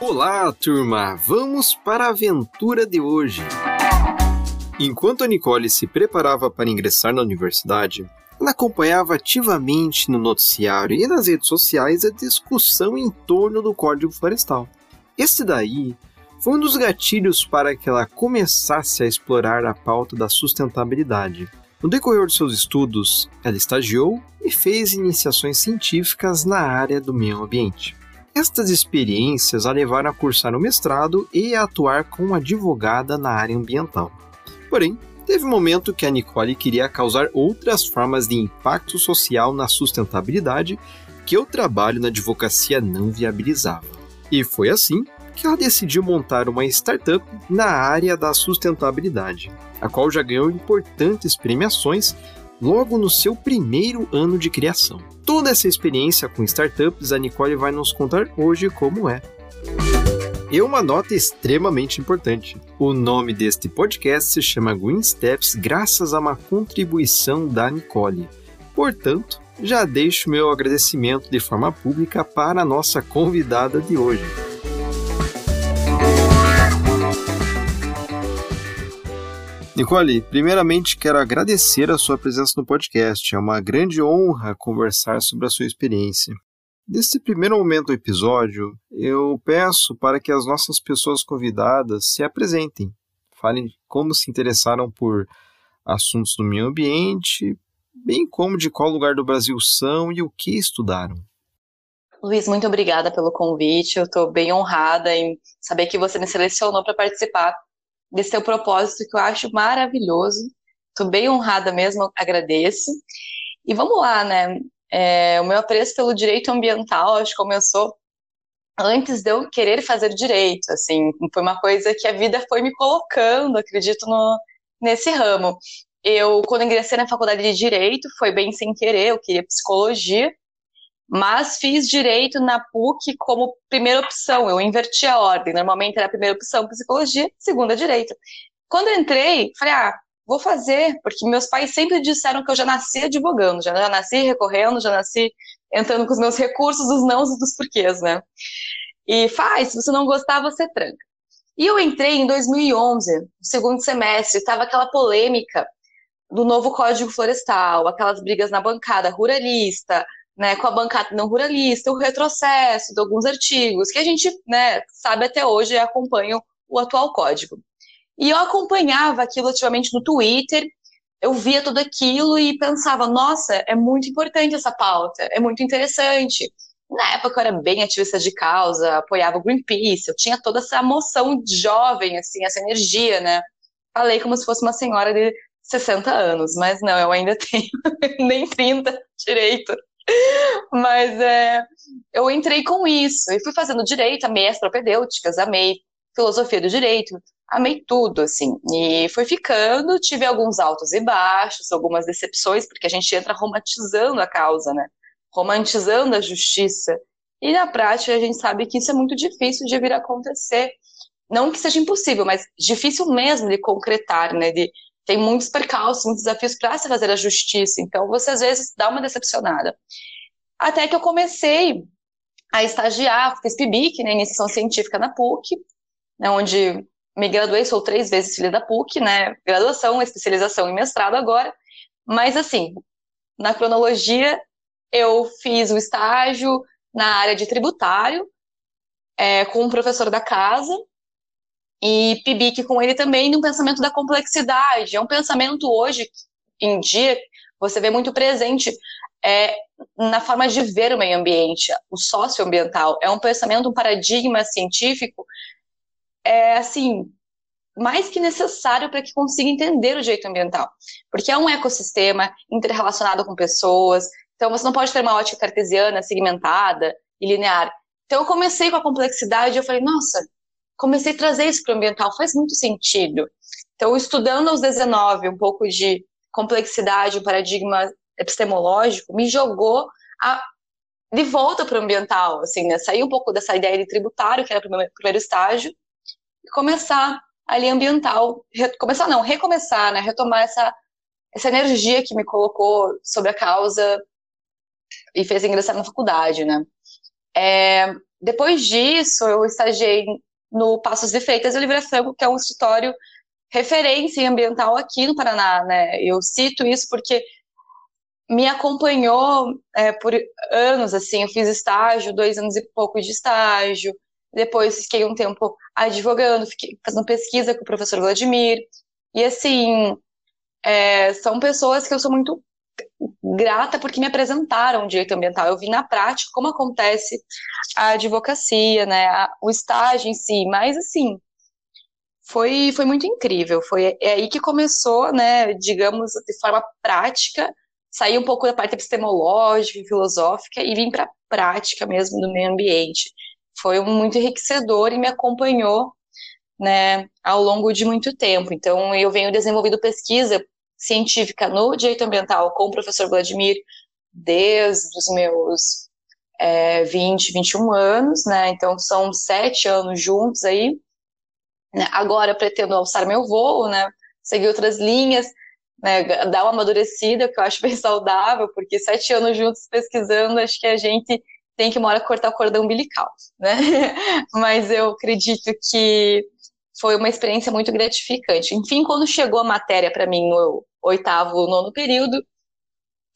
Olá, turma! Vamos para a aventura de hoje. Enquanto a Nicole se preparava para ingressar na universidade, ela acompanhava ativamente no noticiário e nas redes sociais a discussão em torno do Código Florestal. Este daí foi um dos gatilhos para que ela começasse a explorar a pauta da sustentabilidade. No decorrer de seus estudos, ela estagiou e fez iniciações científicas na área do meio ambiente. Estas experiências a levaram a cursar o mestrado e a atuar como advogada na área ambiental. Porém, teve um momento que a Nicole queria causar outras formas de impacto social na sustentabilidade que o trabalho na advocacia não viabilizava. E foi assim que ela decidiu montar uma startup na área da sustentabilidade, a qual já ganhou importantes premiações logo no seu primeiro ano de criação. Toda essa experiência com startups a Nicole vai nos contar hoje como é. E uma nota extremamente importante. O nome deste podcast se chama Green Steps graças a uma contribuição da Nicole. Portanto, já deixo meu agradecimento de forma pública para a nossa convidada de hoje. Nicole, primeiramente quero agradecer a sua presença no podcast. É uma grande honra conversar sobre a sua experiência. Neste primeiro momento do episódio, eu peço para que as nossas pessoas convidadas se apresentem, falem como se interessaram por assuntos do meio ambiente, bem como de qual lugar do Brasil são e o que estudaram. Luiz, muito obrigada pelo convite. Eu estou bem honrada em saber que você me selecionou para participar desse seu propósito que eu acho maravilhoso. Estou bem honrada mesmo, agradeço. E vamos lá, né? É, o meu apreço pelo direito ambiental, acho que começou antes de eu querer fazer direito, assim, foi uma coisa que a vida foi me colocando, acredito, no, nesse ramo. Eu, quando ingressei na faculdade de Direito, foi bem sem querer, eu queria psicologia, mas fiz direito na PUC como primeira opção, eu inverti a ordem, normalmente era a primeira opção psicologia, segunda direito. Quando eu entrei, falei, ah, vou fazer, porque meus pais sempre disseram que eu já nasci advogando, já, já nasci recorrendo, já nasci entrando com os meus recursos, dos nãos e dos porquês, né? E faz, se você não gostar, você tranca. E eu entrei em 2011, no segundo semestre, estava aquela polêmica do novo Código Florestal, aquelas brigas na bancada ruralista, né, com a bancada não ruralista, o retrocesso de alguns artigos, que a gente né, sabe até hoje e acompanha o atual código. E eu acompanhava aquilo ativamente no Twitter, eu via tudo aquilo e pensava, nossa, é muito importante essa pauta, é muito interessante. Na época eu era bem ativista de causa, apoiava o Greenpeace, eu tinha toda essa emoção jovem, assim, essa energia, né? Falei como se fosse uma senhora de 60 anos, mas não, eu ainda tenho nem 30 direito. Mas é, eu entrei com isso e fui fazendo direito, amei as propedêuticas, amei filosofia do direito, amei tudo, assim. E fui ficando, tive alguns altos e baixos, algumas decepções, porque a gente entra romantizando a causa, né? Romantizando a justiça. E na prática a gente sabe que isso é muito difícil de vir a acontecer. Não que seja impossível, mas difícil mesmo de concretar, né? De tem muitos percalços, muitos desafios para se fazer a justiça. Então, você às vezes dá uma decepcionada. Até que eu comecei a estagiar, fiz PIBIC, né, iniciação científica na PUC, né, onde me graduei, sou três vezes filha da PUC, né, graduação, especialização e mestrado agora, mas assim, na cronologia, eu fiz o estágio na área de tributário, é, com um professor da casa, e PIBIC com ele também no pensamento da complexidade. É um pensamento hoje, em dia, você vê muito presente é, na forma de ver o meio ambiente, o socioambiental. É um pensamento, um paradigma científico, é assim, mais que necessário para que consiga entender o direito ambiental. Porque é um ecossistema interrelacionado com pessoas, então você não pode ter uma ótica cartesiana, segmentada e linear. Então eu comecei com a complexidade e eu falei, nossa, comecei a trazer isso para o ambiental, faz muito sentido. Então, estudando aos 19 um pouco de complexidade, um paradigma epistemológico, me jogou a, de volta para o ambiental, assim, né? Sair um pouco dessa ideia de tributário, que era o primeiro estágio, e começar ali ambiental, começar não, recomeçar, né? Retomar essa, essa energia que me colocou sobre a causa e fez ingressar na faculdade, né? É, depois disso, eu estagiei no Passos de Freitas e Oliveira Franco, que é um escritório referência ambiental aqui no Paraná, né? Eu cito isso porque me acompanhou é, por anos, assim, eu fiz estágio, dois anos e pouco de estágio, depois fiquei um tempo advogando, fiquei fazendo pesquisa com o professor Vladimir, e assim, é, são pessoas que eu sou muito grata porque me apresentaram o direito ambiental. Eu vi na prática como acontece a advocacia, né, a, o estágio em si, mas assim, foi, foi muito incrível. Foi é aí que começou, né, digamos, de forma prática, sair um pouco da parte epistemológica e filosófica e vir para a prática mesmo do meio ambiente. Foi muito enriquecedor e me acompanhou né, ao longo de muito tempo. Então, eu venho desenvolvendo pesquisa científica no direito ambiental com o professor Vladimir desde os meus é, 20, 21 anos, né? Então são sete anos juntos aí. Né? Agora pretendo alçar meu voo, né? Seguir outras linhas, né? Dar uma amadurecida, que eu acho bem saudável, porque sete anos juntos pesquisando, acho que a gente tem que uma hora cortar o cordão umbilical, né? Mas eu acredito que foi uma experiência muito gratificante. Enfim, quando chegou a matéria para mim no oitavo, nono período,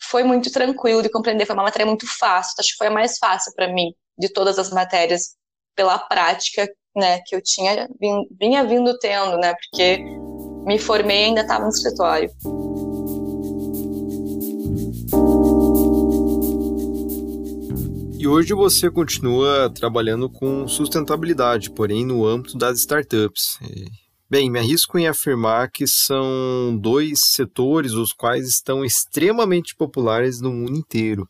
foi muito tranquilo de compreender, foi uma matéria muito fácil, acho que foi a mais fácil para mim de todas as matérias pela prática, né, que eu tinha vinha vindo tendo, né, porque me formei e ainda estava no escritório. E hoje você continua trabalhando com sustentabilidade, porém no âmbito das startups. Bem, me arrisco em afirmar que são dois setores os quais estão extremamente populares no mundo inteiro.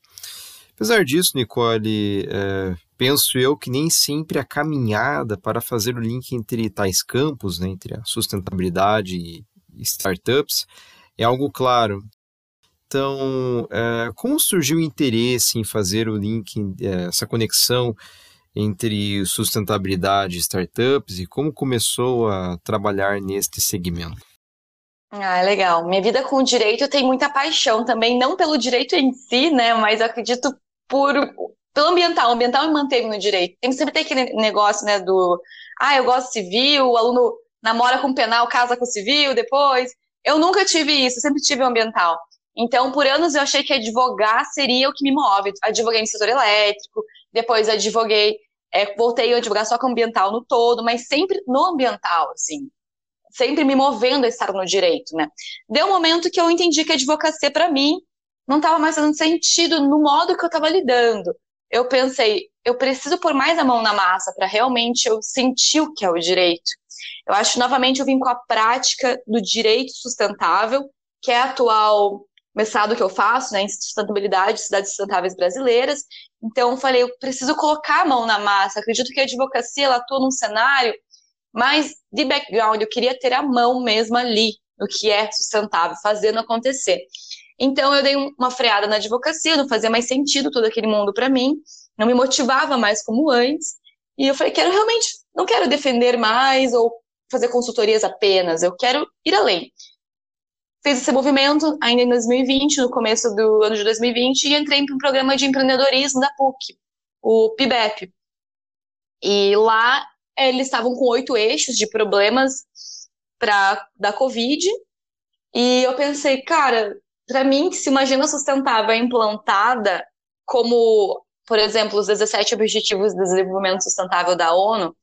Apesar disso, Nicole, é, penso eu que nem sempre a caminhada para fazer o link entre tais campos, né, entre a sustentabilidade e startups, é algo claro. Então, é, como surgiu o interesse em fazer o link, é, essa conexão entre sustentabilidade e startups e como começou a trabalhar neste segmento? Ah, legal. Minha vida com o direito tem muita paixão também, não pelo direito em si, né, mas eu acredito por pelo ambiental. O ambiental me manteve no direito. Tem que sempre ter aquele negócio, né, do ah, eu gosto civil, o aluno namora com penal, casa com civil depois. Eu nunca tive isso, sempre tive o ambiental. Então, por anos eu achei que advogar seria o que me move. Advoguei no setor elétrico, depois advoguei, é, voltei a advogar só com ambiental no todo, mas sempre no ambiental, assim. Sempre me movendo a estar no direito, né? Deu um momento que eu entendi que a advocacia, para mim, não estava mais fazendo sentido no modo que eu estava lidando. Eu pensei, eu preciso pôr mais a mão na massa para realmente eu sentir o que é o direito. Eu acho, novamente, eu vim com a prática do direito sustentável, que é a atual mestrado que eu faço, né, em sustentabilidade, cidades sustentáveis brasileiras. Então, falei, eu preciso colocar a mão na massa. Acredito que a advocacia ela atua num cenário mais de background. Eu queria ter a mão mesmo ali no que é sustentável, fazendo acontecer. Então, eu dei uma freada na advocacia, não fazia mais sentido todo aquele mundo para mim, não me motivava mais como antes. E eu falei, quero realmente, não quero defender mais ou fazer consultorias apenas, eu quero ir além fiz esse movimento ainda em 2020, no começo do ano de 2020, e entrei para um programa de empreendedorismo da PUC, o PIBEP. E lá eles estavam com oito eixos de problemas para da Covid, e eu pensei, cara, para mim, se uma agenda sustentável é implantada como, por exemplo, os 17 Objetivos de Desenvolvimento Sustentável da ONU,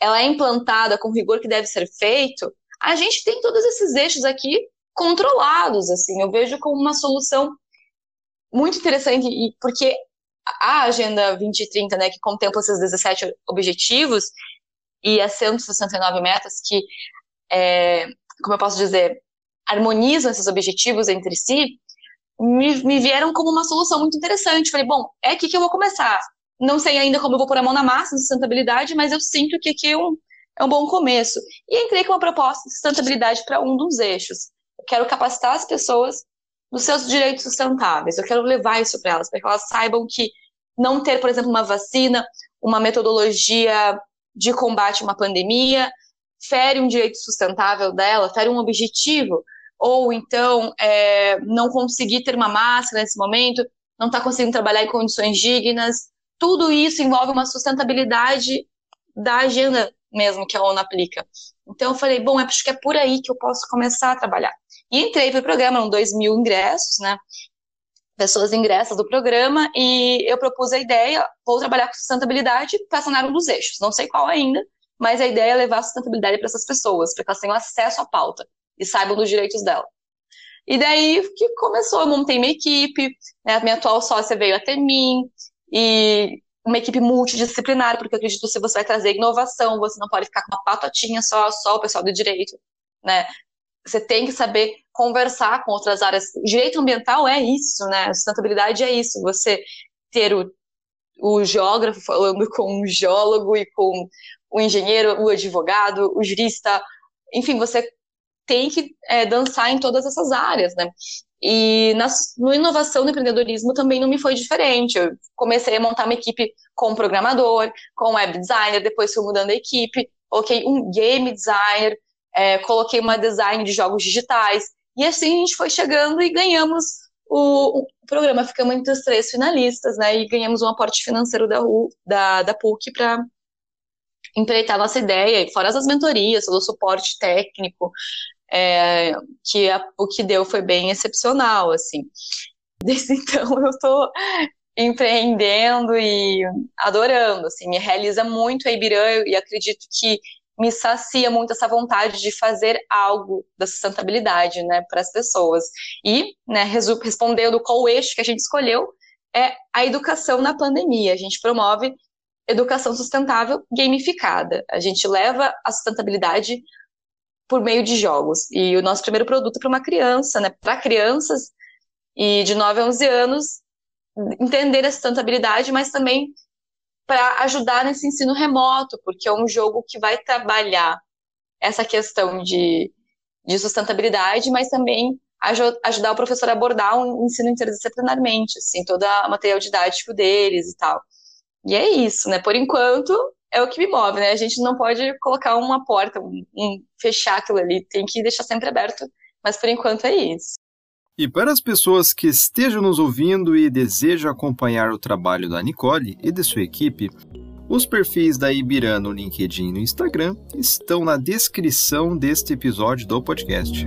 ela é implantada com o rigor que deve ser feito, a gente tem todos esses eixos aqui controlados, assim. Eu vejo como uma solução muito interessante, porque a Agenda 2030, né, que contempla esses 17 objetivos e as 169 metas que, é, como eu posso dizer, harmonizam esses objetivos entre si, me, me, vieram como uma solução muito interessante. Falei, bom, é aqui que eu vou começar. Não sei ainda como eu vou pôr a mão na massa em sustentabilidade, mas eu sinto que aqui é um, é um bom começo. E entrei com uma proposta de sustentabilidade para um dos eixos quero capacitar as pessoas nos seus direitos sustentáveis. Eu quero levar isso para elas, para que elas saibam que não ter, por exemplo, uma vacina, uma metodologia de combate a uma pandemia, fere um direito sustentável dela, fere um objetivo, ou então é, não conseguir ter uma máscara nesse momento, não está conseguindo trabalhar em condições dignas. Tudo isso envolve uma sustentabilidade da agenda mesmo que a ONU aplica. Então eu falei, bom, acho que é por aí que eu posso começar a trabalhar. E entrei para o programa, eram 2 mil ingressos, né? Pessoas ingressas do programa, e eu propus a ideia, vou trabalhar com sustentabilidade para sanar um dos eixos. Não sei qual ainda, mas a ideia é levar a sustentabilidade para essas pessoas, para que elas tenham acesso à pauta e saibam dos direitos dela. E daí que começou, eu montei minha equipe, né, a minha atual sócia veio até mim, e uma equipe multidisciplinar, porque eu acredito que se você vai trazer inovação, você não pode ficar com uma patotinha só, só o pessoal do direito, né? Você tem que saber conversar com outras áreas. Direito ambiental é isso, né? Sustentabilidade é isso. Você ter o, o geógrafo falando com o geólogo e com o engenheiro, o advogado, o jurista, enfim, você tem que é, dançar em todas essas áreas, né? E na, no inovação no empreendedorismo também não me foi diferente. Eu comecei a montar uma equipe com um programador, com um web designer, depois fui mudando a equipe, coloquei um game designer, é, coloquei uma design de jogos digitais. E assim a gente foi chegando e ganhamos o, o programa. Ficamos entre os três finalistas, né? E ganhamos um aporte financeiro da, U, da, da PUC para empreitar nossa ideia, fora as mentorias, todo o suporte técnico, é, que a, o que deu foi bem excepcional, assim. Desde então eu estou empreendendo e adorando, assim, me realiza muito a Ibirã e acredito que me sacia muito essa vontade de fazer algo da sustentabilidade, né, para as pessoas. E, né, respondendo qual eixo que a gente escolheu, é a educação na pandemia. A gente promove educação sustentável gamificada. A gente leva a sustentabilidade por meio de jogos. E o nosso primeiro produto é para uma criança, né? Para crianças e de 9 a 11 anos entender a sustentabilidade, mas também para ajudar nesse ensino remoto, porque é um jogo que vai trabalhar essa questão de, de sustentabilidade, mas também ajudar o professor a abordar um ensino interdisciplinarmente, assim, todo o material didático deles e tal. E é isso, né? Por enquanto, é o que me move, né? A gente não pode colocar uma porta, um, um, fechar aquilo ali, tem que deixar sempre aberto, mas por enquanto é isso. E para as pessoas que estejam nos ouvindo e desejam acompanhar o trabalho da Nicole e de sua equipe, os perfis da Ibirã no LinkedIn e no Instagram estão na descrição deste episódio do podcast.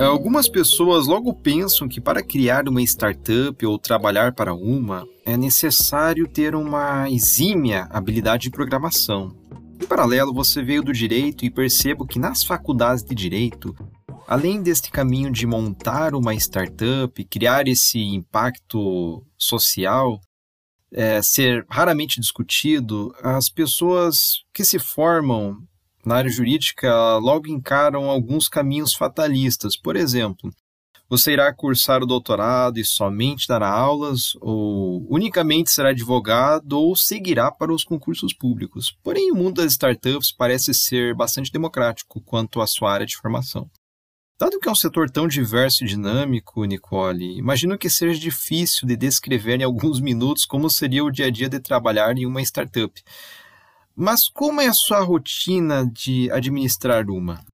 Algumas pessoas logo pensam que para criar uma startup ou trabalhar para uma é necessário ter uma exímia habilidade de programação. Em paralelo, você veio do direito e percebo que nas faculdades de direito, além deste caminho de montar uma startup, criar esse impacto social, é, ser raramente discutido, as pessoas que se formam na área jurídica logo encaram alguns caminhos fatalistas. Por exemplo, você irá cursar o doutorado e somente dará aulas, ou unicamente será advogado, ou seguirá para os concursos públicos. Porém, o mundo das startups parece ser bastante democrático quanto à sua área de formação. Dado que é um setor tão diverso e dinâmico, Nicole, imagino que seja difícil de descrever em alguns minutos como seria o dia a dia de trabalhar em uma startup. Mas como é a sua rotina de administrar uma?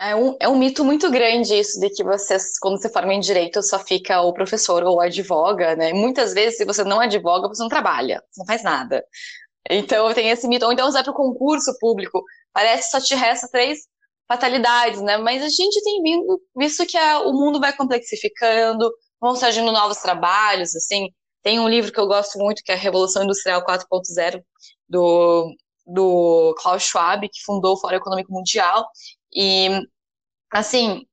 É um, é um mito muito grande isso de que você, quando você forma em direito, só fica o professor ou advoga, né? Muitas vezes, se você não advoga, você não trabalha, você não faz nada. Então, tem esse mito. Ou então, você vai para o concurso público, parece que só te resta três fatalidades, né? Mas a gente tem vindo, visto que a, o mundo vai complexificando, vão surgindo novos trabalhos, assim. Tem um livro que eu gosto muito, que é a Revolução Industrial 4.0, do, do Klaus Schwab, que fundou o Fórum Econômico Mundial. E, assim,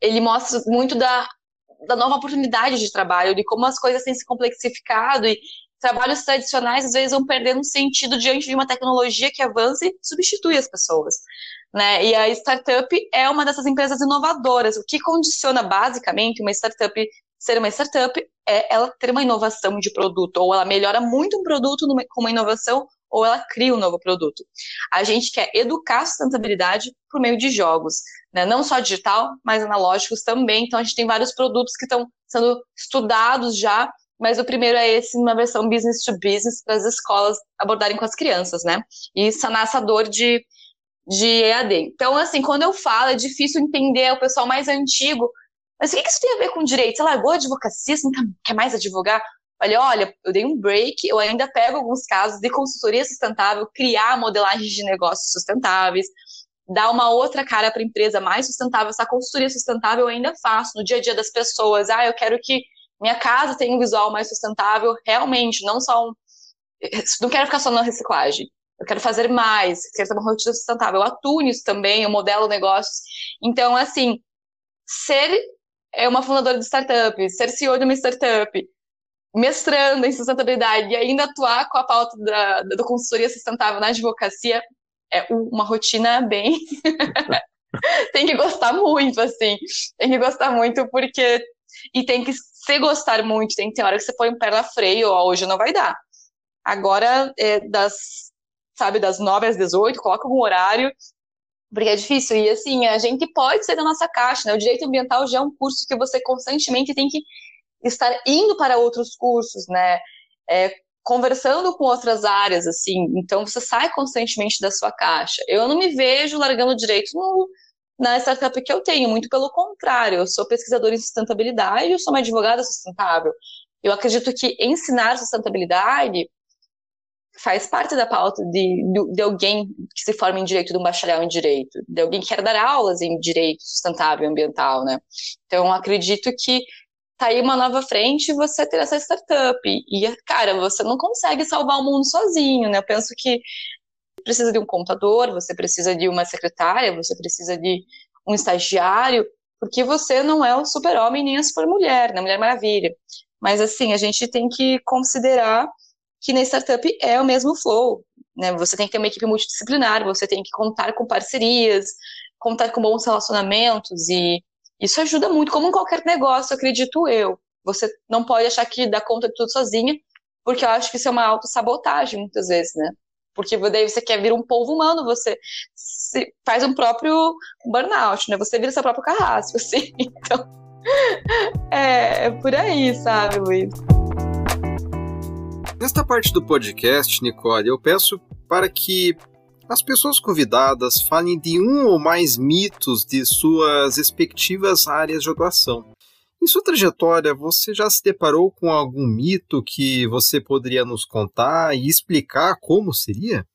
ele mostra muito da, da nova oportunidade de trabalho, de como as coisas têm se complexificado e trabalhos tradicionais às vezes vão perdendo sentido diante de uma tecnologia que avança e substitui as pessoas. Né? E a startup é uma dessas empresas inovadoras. O que condiciona basicamente uma startup ser uma startup é ela ter uma inovação de produto, ou ela melhora muito um produto com uma inovação, ou ela cria um novo produto. A gente quer educar a sustentabilidade por meio de jogos, né? não só digital, mas analógicos também. Então a gente tem vários produtos que estão sendo estudados já, mas o primeiro é esse, uma versão business to business, para as escolas abordarem com as crianças, né? E sanar essa dor de, de EAD. Então, assim, quando eu falo, é difícil entender, o pessoal mais antigo Mas o que isso tem a ver com direito? Você largou a advocacia, você não quer mais advogar? Falei, olha, eu dei um break, eu ainda pego alguns casos de consultoria sustentável, criar modelagens de negócios sustentáveis, dar uma outra cara para a empresa mais sustentável. Essa consultoria sustentável eu ainda faço no dia a dia das pessoas. Ah, eu quero que minha casa tenha um visual mais sustentável, realmente, não só um. Não quero ficar só na reciclagem. Eu quero fazer mais, quero ter uma rotina sustentável. Eu atuo nisso também, eu modelo negócios. Então, assim, ser é uma fundadora de startup, ser CEO de uma startup, mestrando em sustentabilidade e ainda atuar com a pauta da, da consultoria sustentável na advocacia é uma rotina bem. tem que gostar muito, assim. Tem que gostar muito, porque. E tem que se gostar muito, tem que ter hora que você põe um pé na freio, ó, hoje não vai dar. Agora, é, das, sabe, das 9 às 18, coloca um horário, porque é difícil. E assim, a gente pode ser da nossa caixa, né? O direito ambiental já é um curso que você constantemente tem que estar indo para outros cursos, né? É, conversando com outras áreas, assim. Então, você sai constantemente da sua caixa. Eu não me vejo largando direito no, na startup que eu tenho, muito pelo contrário. Eu sou pesquisadora em sustentabilidade, eu sou uma advogada sustentável. Eu acredito que ensinar sustentabilidade faz parte da pauta de, de, alguém que se forma em direito, de um bacharel em direito, de alguém que quer dar aulas em direito sustentável ambiental, né? Então, acredito que tá aí uma nova frente você ter essa startup. E, cara, você não consegue salvar o mundo sozinho, né? Eu penso que precisa de um contador, você precisa de uma secretária, você precisa de um estagiário, porque você não é o super-homem nem a super-mulher, né? Mulher Maravilha. Mas, assim, a gente tem que considerar que na startup é o mesmo flow, né? Você tem que ter uma equipe multidisciplinar, você tem que contar com parcerias, contar com bons relacionamentos e isso ajuda muito, como em qualquer negócio, acredito eu. Você não pode achar que dá conta de tudo sozinha, porque eu acho que isso é uma autossabotagem muitas vezes, né? Porque daí você quer vir um povo humano, você faz um próprio burnout, né? Você vira seu próprio carrasco, assim. Então, é, é por aí, sabe, Luiz? Nesta parte do podcast, Nicole, eu peço para que as pessoas convidadas falem de um ou mais mitos de suas respectivas áreas de atuação. Em sua trajetória, você já se deparou com algum mito que você poderia nos contar e explicar como seria?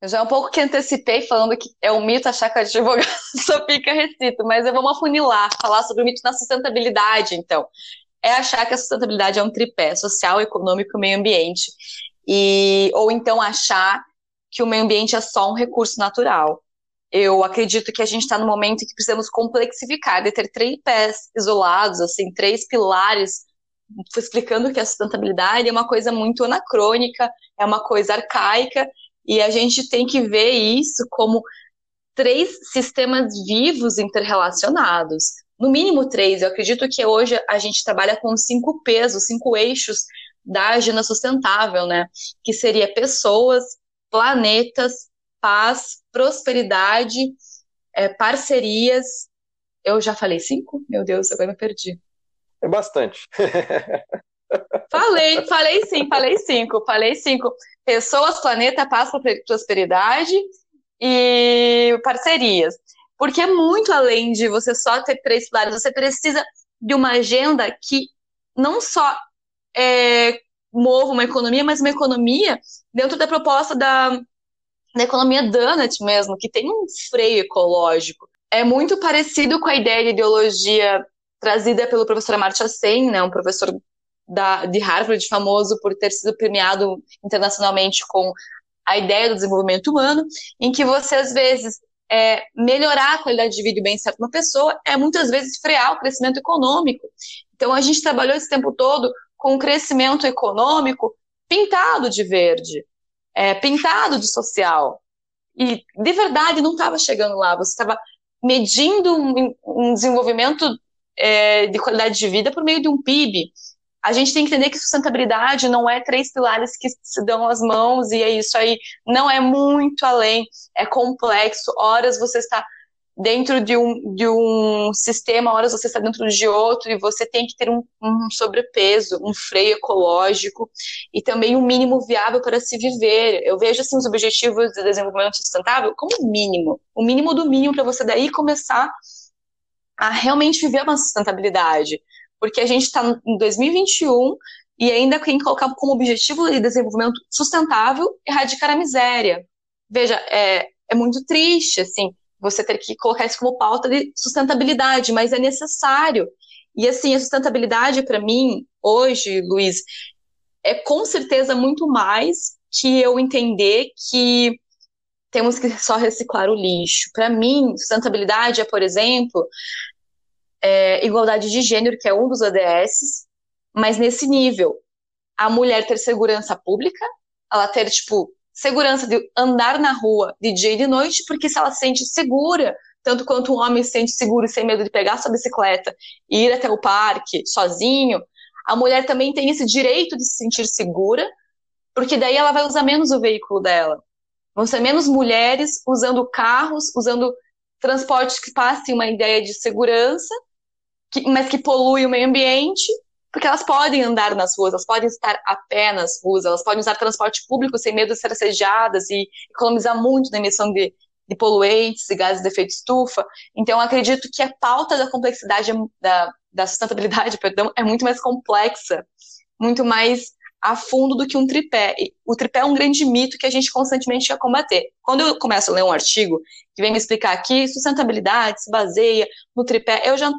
Eu já um pouco que antecipei falando que é um mito achar que a advogado só fica recito, mas eu vou afunilar, falar sobre o mito da sustentabilidade, então. É achar que a sustentabilidade é um tripé, social, econômico e meio ambiente. E, ou então achar que o meio ambiente é só um recurso natural. Eu acredito que a gente está no momento em que precisamos complexificar, de ter três pés isolados, assim, três pilares, explicando que a sustentabilidade é uma coisa muito anacrônica, é uma coisa arcaica, e a gente tem que ver isso como três sistemas vivos interrelacionados. No mínimo três. Eu acredito que hoje a gente trabalha com cinco pesos, cinco eixos da agenda sustentável, né? Que seria pessoas, planetas, paz, prosperidade, é, parcerias. Eu já falei cinco? Meu Deus, agora me perdi. É bastante. falei, falei sim, falei cinco, falei cinco. Pessoas, planeta, paz, prosperidade e parcerias. Porque é muito além de você só ter três pilares, você precisa de uma agenda que não só é, mova uma economia, mas uma economia dentro da proposta da, da economia donut mesmo, que tem um freio ecológico. É muito parecido com a ideia de ideologia trazida pelo professor Amartya Sen, né, um professor da, de Harvard, famoso por ter sido premiado internacionalmente com a ideia do desenvolvimento humano, em que você, às vezes, é, melhorar a qualidade de vida e bem-estar de uma pessoa é, muitas vezes, frear o crescimento econômico. Então, a gente trabalhou esse tempo todo com um crescimento econômico pintado de verde, é, pintado de social. E de verdade não estava chegando lá, você estava medindo um, um desenvolvimento é, de qualidade de vida por meio de um PIB. A gente tem que entender que sustentabilidade não é três pilares que se dão as mãos e é isso aí. Não é muito além, é complexo. Horas você está dentro de um, de um sistema, horas você está dentro de outro, e você tem que ter um, um, sobrepeso, um freio ecológico e também um mínimo viável para se viver. Eu vejo assim, os objetivos de desenvolvimento sustentável como mínimo, o mínimo do mínimo para você daí começar a realmente viver uma sustentabilidade. Porque a gente está em 2021 e ainda tem que colocar como objetivo de desenvolvimento sustentável erradicar a miséria. Veja, é, é muito triste, assim, você ter que colocar isso como pauta de sustentabilidade, mas é necessário. E, assim, a sustentabilidade, para mim, hoje, Luiz, é com certeza muito mais que eu entender que temos que só reciclar o lixo. Para mim, sustentabilidade é, por exemplo, é, igualdade de gênero, que é um dos ODS, mas nesse nível. A mulher ter segurança pública, ela ter, tipo, segurança de andar na rua de dia e de noite, porque se ela se sente segura, tanto quanto um homem se sente seguro sem medo de pegar sua bicicleta e ir até o parque sozinho, a mulher também tem esse direito de se sentir segura, porque daí ela vai usar menos o veículo dela. Vão ser menos mulheres usando carros, usando transportes que passem uma ideia de segurança, que, mas que poluem o meio ambiente, porque elas podem andar nas ruas, elas podem estar a pé nas ruas, elas podem usar transporte público sem medo de ser assediadas e economizar muito na emissão de, de poluentes e gases de efeito estufa. Então, acredito que a pauta da complexidade da, da sustentabilidade, perdão, é muito mais complexa, muito mais a fundo do que um tripé. O tripé é um grande mito que a gente constantemente quer combater. Quando eu começo a ler um artigo que vem me explicar que sustentabilidade se baseia no tripé, eu já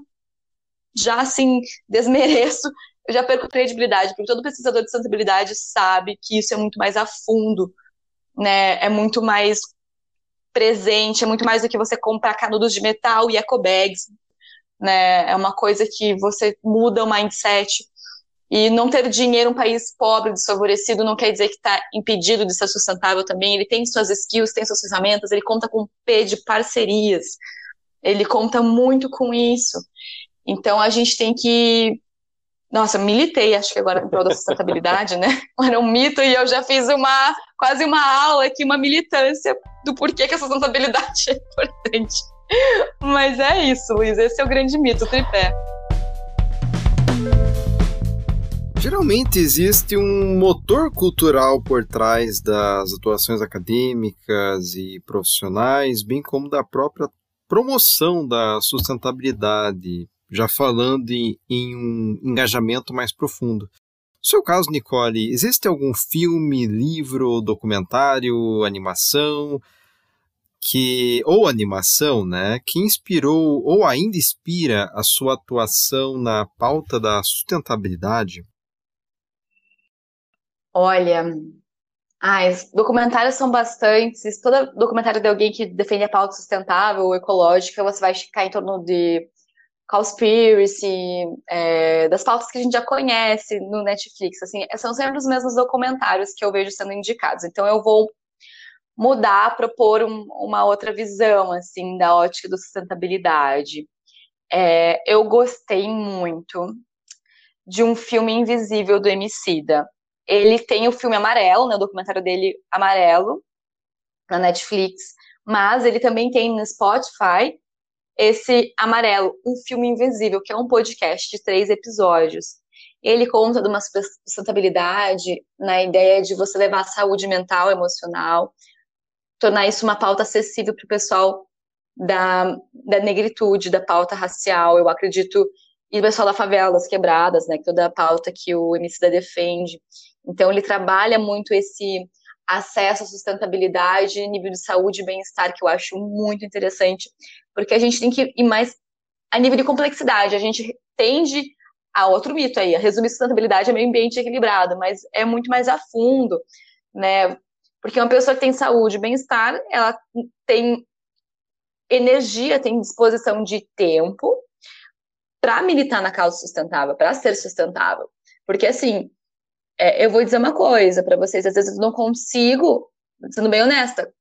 já assim desmereço, eu já perco credibilidade, porque todo pesquisador de sustentabilidade sabe que isso é muito mais a fundo, né? É muito mais presente, é muito mais do que você comprar canudos de metal e ecobags, né? É uma coisa que você muda o mindset. E não ter dinheiro um país pobre, desfavorecido, não quer dizer que está impedido de ser sustentável também. Ele tem suas skills, tem suas ferramentas, ele conta com P de parcerias. Ele conta muito com isso. Então a gente tem que. Nossa, militei, acho que agora em prol da sustentabilidade, né? Era um mito e eu já fiz uma quase uma aula aqui, uma militância do porquê que a sustentabilidade é importante. Mas é isso, Luiz, esse é o grande mito, o tripé. Geralmente existe um motor cultural por trás das atuações acadêmicas e profissionais, bem como da própria promoção da sustentabilidade, já falando em, em um engajamento mais profundo. No seu caso, Nicole, existe algum filme, livro, documentário, animação que ou animação, né, que inspirou ou ainda inspira a sua atuação na pauta da sustentabilidade? Olha, ah, os documentários são bastantes. Todo documentário de alguém que defende a pauta sustentável ou ecológica, você vai ficar em torno de Conspiracy, é, das pautas que a gente já conhece no Netflix, assim, são sempre os mesmos documentários que eu vejo sendo indicados. Então eu vou mudar, propor um, uma outra visão, assim, da ótica da sustentabilidade. É, eu gostei muito de um filme invisível do Emicida. Ele tem o filme Amarelo, né, o documentário dele Amarelo, na Netflix, mas ele também tem no Spotify esse Amarelo, um filme invisível, que é um podcast de três episódios. Ele conta de uma sustentabilidade na ideia de você levar a saúde mental, emocional, tornar isso uma pauta acessível para o pessoal da, da negritude, da pauta racial, eu acredito, e o pessoal da favela, das quebradas, né, que toda a pauta que o Emicida defende. Então, ele trabalha muito esse acesso à sustentabilidade, nível de saúde e bem-estar, que eu acho muito interessante, porque a gente tem que ir mais a nível de complexidade. A gente tende a outro mito aí, a resumir sustentabilidade é meio ambiente equilibrado, mas é muito mais a fundo, né? Porque uma pessoa que tem saúde e bem-estar, ela tem energia, tem disposição de tempo para militar na causa sustentável, para ser sustentável. Porque assim, é, eu vou dizer uma coisa para vocês, às vezes eu não consigo, sendo bem honesta,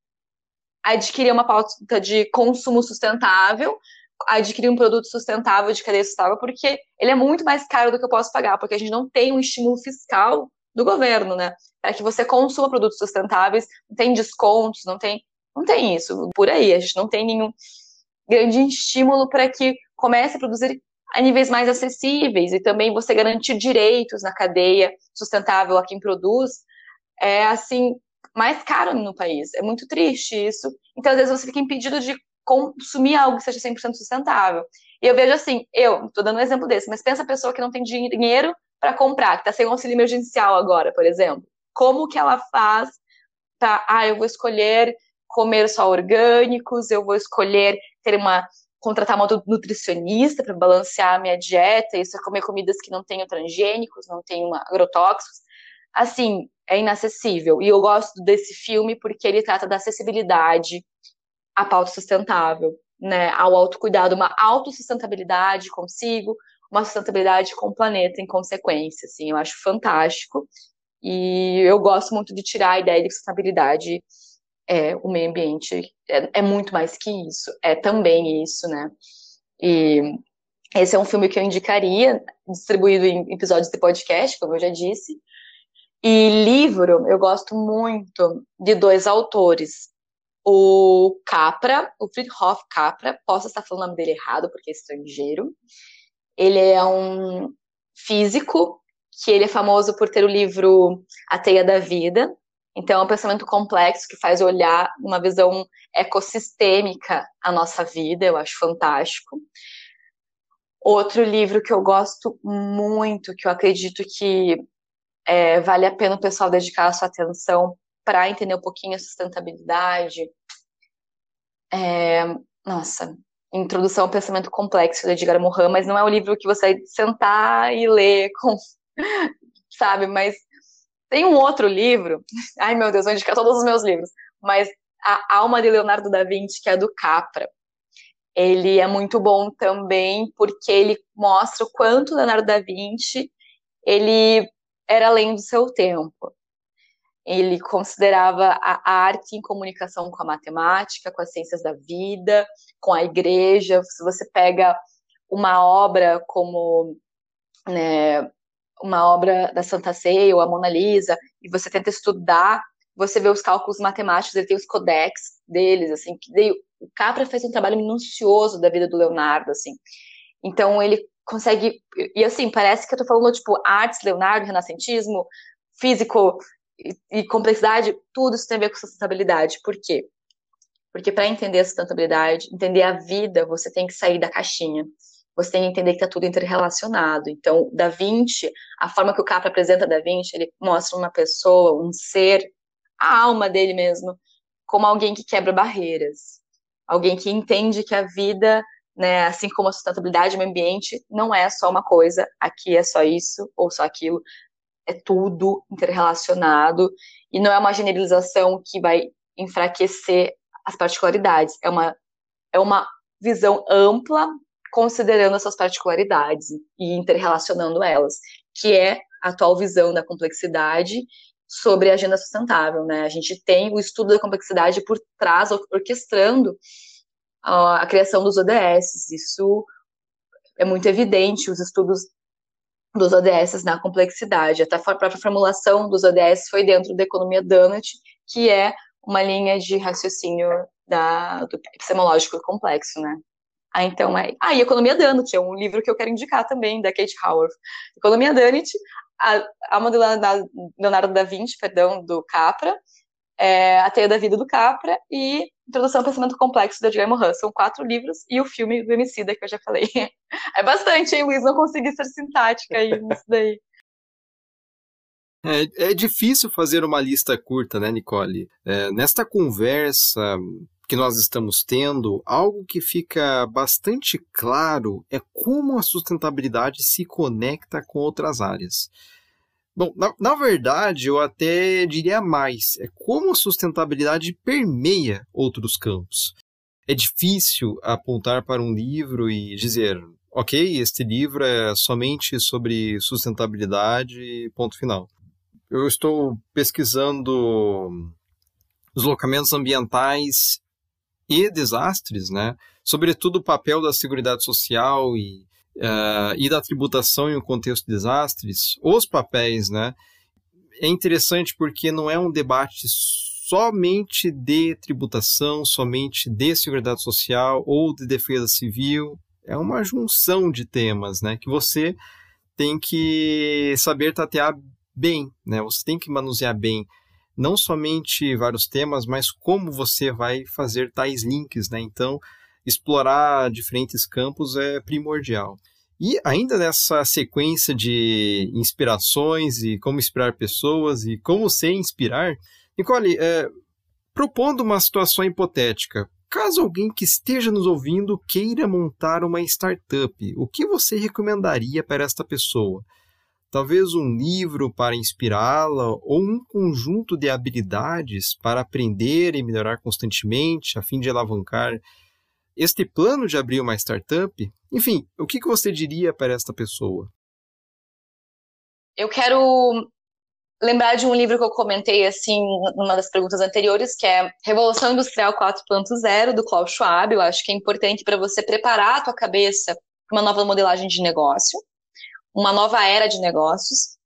adquirir uma pauta de consumo sustentável, adquirir um produto sustentável de cadeia sustentável, porque ele é muito mais caro do que eu posso pagar, porque a gente não tem um estímulo fiscal do governo, né? Para que você consuma produtos sustentáveis, não tem descontos, não tem, não tem isso por aí. A gente não tem nenhum grande estímulo para que comece a produzir a níveis mais acessíveis e também você garantir direitos na cadeia sustentável a quem produz, é assim mais caro no país. É muito triste isso. Então, às vezes, você fica impedido de consumir algo que seja 100% sustentável. E eu vejo assim, eu, tô dando um exemplo desse, mas pensa a pessoa que não tem dinheiro para comprar, que tá sem auxílio emergencial agora, por exemplo. Como que ela faz para, ah, eu vou escolher comer só orgânicos, eu vou escolher ter uma contratar uma nutricionista para balancear a minha dieta, isso é comer comidas que não tenham transgênicos, não tenham agrotóxicos. Assim, é inacessível. E eu gosto desse filme porque ele trata da acessibilidade à pauta sustentável, né, ao autocuidado, uma autossustentabilidade consigo, uma sustentabilidade com o planeta em consequência, assim, eu acho fantástico. E eu gosto muito de tirar a ideia de sustentabilidade é, o meio ambiente é, é, muito mais que isso, é também isso, né? E esse é um filme que eu indicaria, distribuído em episódios de podcast, como eu já disse. E livro, eu gosto muito de dois autores. O Capra, o Friedhof Capra, posso estar falando o nome dele errado porque é estrangeiro. Ele é um físico que ele é famoso por ter o livro A Teia da Vida, então, é um pensamento complexo que faz olhar uma visão ecossistêmica a nossa vida, eu acho fantástico. Outro livro que eu gosto muito, que eu acredito que é, vale a pena o pessoal dedicar a sua atenção para entender um pouquinho a sustentabilidade. É, nossa, Introdução ao Pensamento Complexo, de Edgar Morin, mas não é um livro que você vai sentar e ler com, sabe, mas tem um outro livro, ai meu Deus, vou indicar todos os meus livros, mas A Alma de Leonardo da Vinci, que é do Capra. Ele é muito bom também porque ele mostra o quanto Leonardo da Vinci ele era além do seu tempo. Ele considerava a arte em comunicação com a matemática, com as ciências da vida, com a igreja. Se você pega uma obra como né, uma obra da Santa Ceia ou a Mona Lisa e você tenta estudar, você vê os cálculos matemáticos, ele tem os codex deles, assim, que daí, o Capra fez um trabalho minucioso da vida do Leonardo, assim. Então ele consegue e assim, parece que eu tô falando tipo artes, Leonardo, renascentismo, físico e, e complexidade, tudo isso tem a ver com sustentabilidade. Por quê? Porque para entender a sustentabilidade, entender a vida, você tem que sair da caixinha você tem que entender que está tudo interrelacionado. Então, Da Vinci, a forma que o Capra apresenta Da Vinci, ele mostra uma pessoa, um ser, a alma dele mesmo, como alguém que quebra barreiras, alguém que entende que a vida, né, assim como a sustentabilidade, o meio ambiente, não é só uma coisa, aqui é só isso ou só aquilo, é tudo interrelacionado e não é uma generalização que vai enfraquecer as particularidades, é uma é uma visão ampla considerando essas particularidades e interrelacionando elas, que é a atual visão da complexidade sobre a agenda sustentável, né? A gente tem o estudo da complexidade por trás, orquestrando a, a criação dos ODS. Isso é muito evidente, os estudos dos ODS na complexidade. Até a própria formulação dos ODS foi dentro da economia Donut, que é uma linha de raciocínio da, do epistemológico complexo, né? Ah, então é. Ah, e Economia Donut, é um livro que eu quero indicar também, da Kate Howard. Economia Donut, a Alma do Leonardo da Vinci, perdão, do Capra, é, A Teia da Vida do Capra e Introdução ao Pensamento Complexo, da Edgar Morin. São quatro livros e o filme do Emicida, que eu já falei. É bastante, hein, Luiz? Não consegui ser sintática aí nisso daí. É, é difícil fazer uma lista curta, né, Nicole? É, nesta conversa, que nós estamos tendo, algo que fica bastante claro é como a sustentabilidade se conecta com outras áreas. Bom, na, na, verdade, eu até diria mais: é como a sustentabilidade permeia outros campos. É difícil apontar para um livro e dizer, ok, este livro é somente sobre sustentabilidade, ponto final. Eu estou pesquisando deslocamentos ambientais e desastres, né? Sobretudo o papel da Seguridade Social e, uh, e da tributação em um contexto de desastres, os papéis, né? É interessante porque não é um debate somente de tributação, somente de seguridade social ou de defesa civil. É uma junção de temas, né? Que você tem que saber tatear bem, né? Você tem que manusear bem não somente vários temas, mas como você vai fazer tais links, né? Então, explorar diferentes campos é primordial. E ainda nessa sequência de inspirações e como inspirar pessoas e como se inspirar, Nicole, é, propondo uma situação hipotética, caso alguém que esteja nos ouvindo queira montar uma startup, o que você recomendaria para esta pessoa? Talvez um livro para inspirá-la ou um conjunto de habilidades para aprender e melhorar constantemente a fim de alavancar este plano de abrir uma startup? Enfim, o que, você diria para esta pessoa? Eu quero lembrar de um livro que eu comentei assim numa das perguntas anteriores, que é Revolução Industrial 4.0 do Klaus Schwab. Eu acho que é importante para você preparar a tua cabeça para uma nova modelagem de negócio, uma nova era de negócios.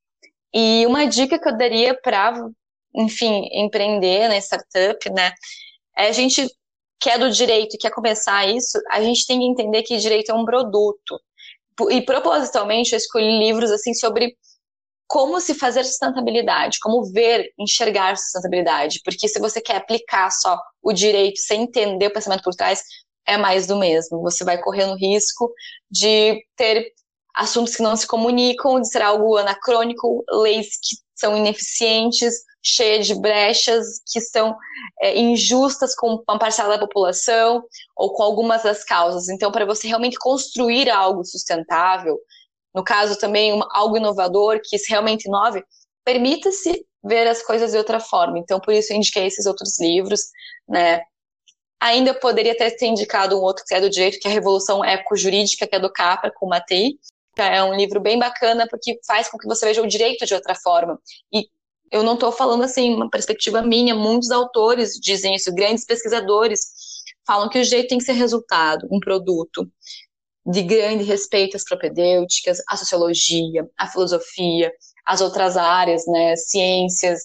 E uma dica que eu daria para, enfim, empreender na startup, né, é a gente quer é do direito e quer começar isso, a gente tem que entender que direito é um produto. E propositalmente eu escolhi livros assim sobre como se fazer sustentabilidade, como ver, enxergar sustentabilidade, porque se você quer aplicar só o direito sem entender o pensamento por trás, é mais do mesmo. Você vai correndo risco de ter assuntos que não se comunicam, de ser algo anacrônico, leis que são ineficientes, cheia de brechas que são é, injustas com uma parcela da população ou com algumas das causas. Então, para você realmente construir algo sustentável, no caso também uma, algo inovador, que se realmente inove, permita-se ver as coisas de outra forma. Então, por isso eu indiquei esses outros livros, né? Ainda poderia ter indicado um outro que é do direito, que é a Revolução Eco-Jurídica, que é do Capra, com o Matei. É um livro bem bacana, porque faz com que você veja o direito de outra forma. E eu não estou falando assim, uma perspectiva minha, muitos autores dizem isso, grandes pesquisadores falam que o jeito tem que ser resultado, um produto de grande respeito às propedêuticas, à sociologia, à filosofia, às outras áreas, né, ciências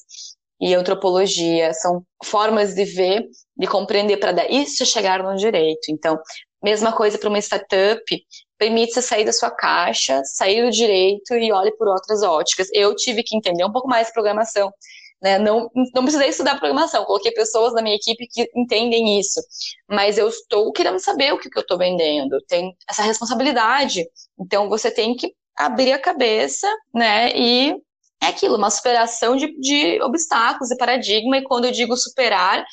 e antropologia, são formas de ver, de compreender para dar isso chegar no direito. Então, mesma coisa para uma startup, permite você sair da sua caixa, sair do direito e olhe por outras óticas. Eu tive que entender um pouco mais programação, né? Não, não precisei estudar programação, coloquei pessoas na minha equipe que entendem isso, mas eu estou querendo saber o que, que eu estou vendendo, tem essa responsabilidade. Então você tem que abrir a cabeça, né? E é aquilo, uma superação de, de obstáculos e paradigma. E quando eu digo superar,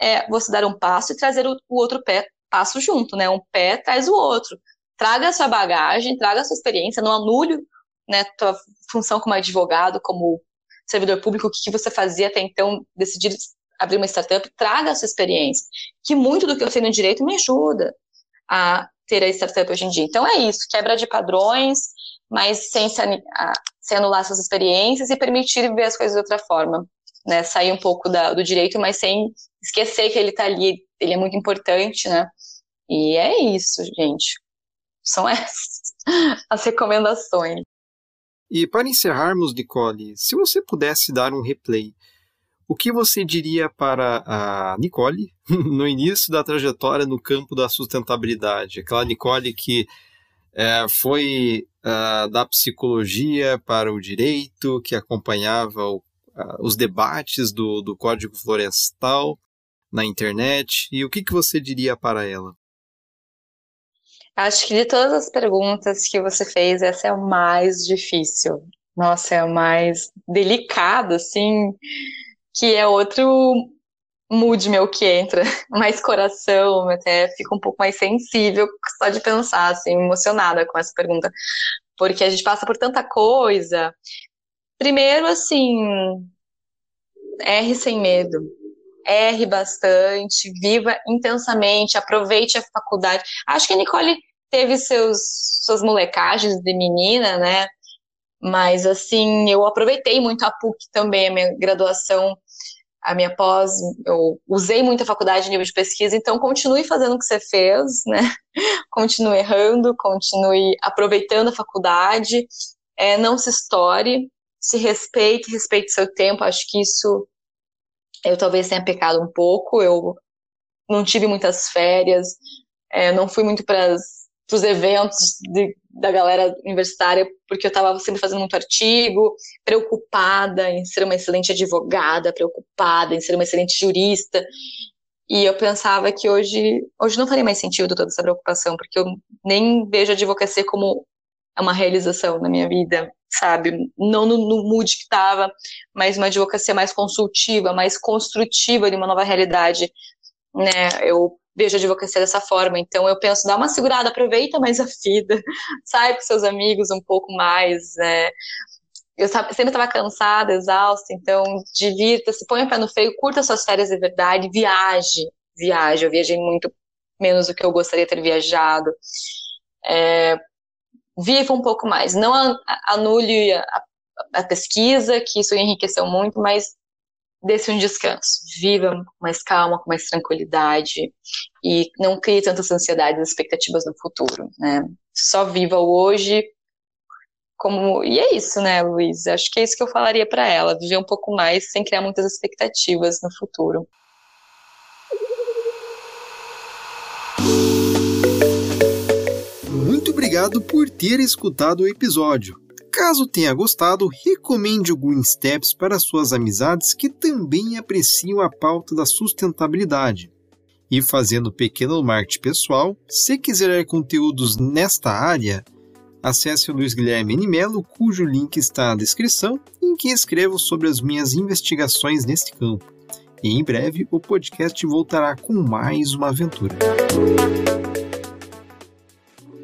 é você dar um passo e trazer o, o outro pé passo junto, né? Um pé traz o outro traga a sua bagagem, traga a sua experiência, não anule né, tua função como advogado, como servidor público, o que você fazia até então, decidir abrir uma startup, traga a sua experiência, que muito do que eu sei no direito me ajuda a ter a startup hoje em dia. Então é isso, quebra de padrões, mas sem, se, sem anular suas experiências e permitir ver as coisas de outra forma. Né, sair um pouco da, do direito, mas sem esquecer que ele está ali, ele é muito importante, né? E é isso, gente. São essas as recomendações. E para encerrarmos, Nicole, se você pudesse dar um replay, o que você diria para a Nicole no início da trajetória no campo da sustentabilidade? Aquela Nicole que é, foi uh, da psicologia para o direito, que acompanhava o, os debates do, do Código Florestal na internet. E o que, que você diria para ela? Acho que de todas as perguntas que você fez, essa é a mais difícil. Nossa, é a mais delicada, assim, que é outro mood meu que entra, mais coração, até fico um pouco mais sensível só de pensar, assim, emocionada com essa pergunta, porque a gente passa por tanta coisa. Primeiro, assim, erre sem medo, erre bastante, viva intensamente, aproveite a faculdade. Acho que a Nicole teve seus, suas molecagens de menina, né? Mas, assim, eu aproveitei muito a PUC também, a minha graduação, a minha pós, eu usei muito a faculdade em nível de pesquisa, então continue fazendo o que você fez, né? Continue errando, continue aproveitando a faculdade, é, não se estoure, se respeite, respeite seu tempo, acho que isso eu talvez tenha pecado um pouco, eu não tive muitas férias, é, não fui muito para os eventos de, da galera universitária, porque eu estava sempre fazendo muito artigo, preocupada em ser uma excelente advogada, preocupada em ser uma excelente jurista, E eu pensava que hoje, hoje não faria mais sentido toda essa preocupação, porque eu nem vejo a advocacia como uma realização na minha vida, sabe? Não no, no mood que estava, mas uma advocacia mais consultiva, mais construtiva de uma nova realidade, né? Eu vejo a advocacia dessa forma, então eu penso, dá uma segurada, aproveita mais a vida, sai com seus amigos um pouco mais, né? eu sempre estava cansada, exausta, então divirta-se, põe o pé no freio, curta suas férias de verdade, viaje, viaje. Eu viajei muito menos do que eu gostaria de ter viajado. É, viva um pouco mais, não anule a, a, pesquisa, que isso enriqueceu muito, mas desse um descanso. Viva com mais calma, com mais tranquilidade e não crie tantas ansiedades e expectativas no futuro, né? Só viva o hoje, como e é isso, né, Luiz? Acho que é isso que eu falaria para ela, viver um pouco mais sem criar muitas expectativas no futuro. Obrigado por ter escutado o episódio. Caso tenha gostado, recomende o Green Steps para suas amizades que também apreciam a pauta da sustentabilidade. E fazendo pequeno marketing pessoal, se quiser conteúdos nesta área, acesse o Luiz Guilherme Animelo, cujo link está na descrição, em que escrevo sobre as minhas investigações neste campo. E em breve o podcast voltará com mais uma aventura.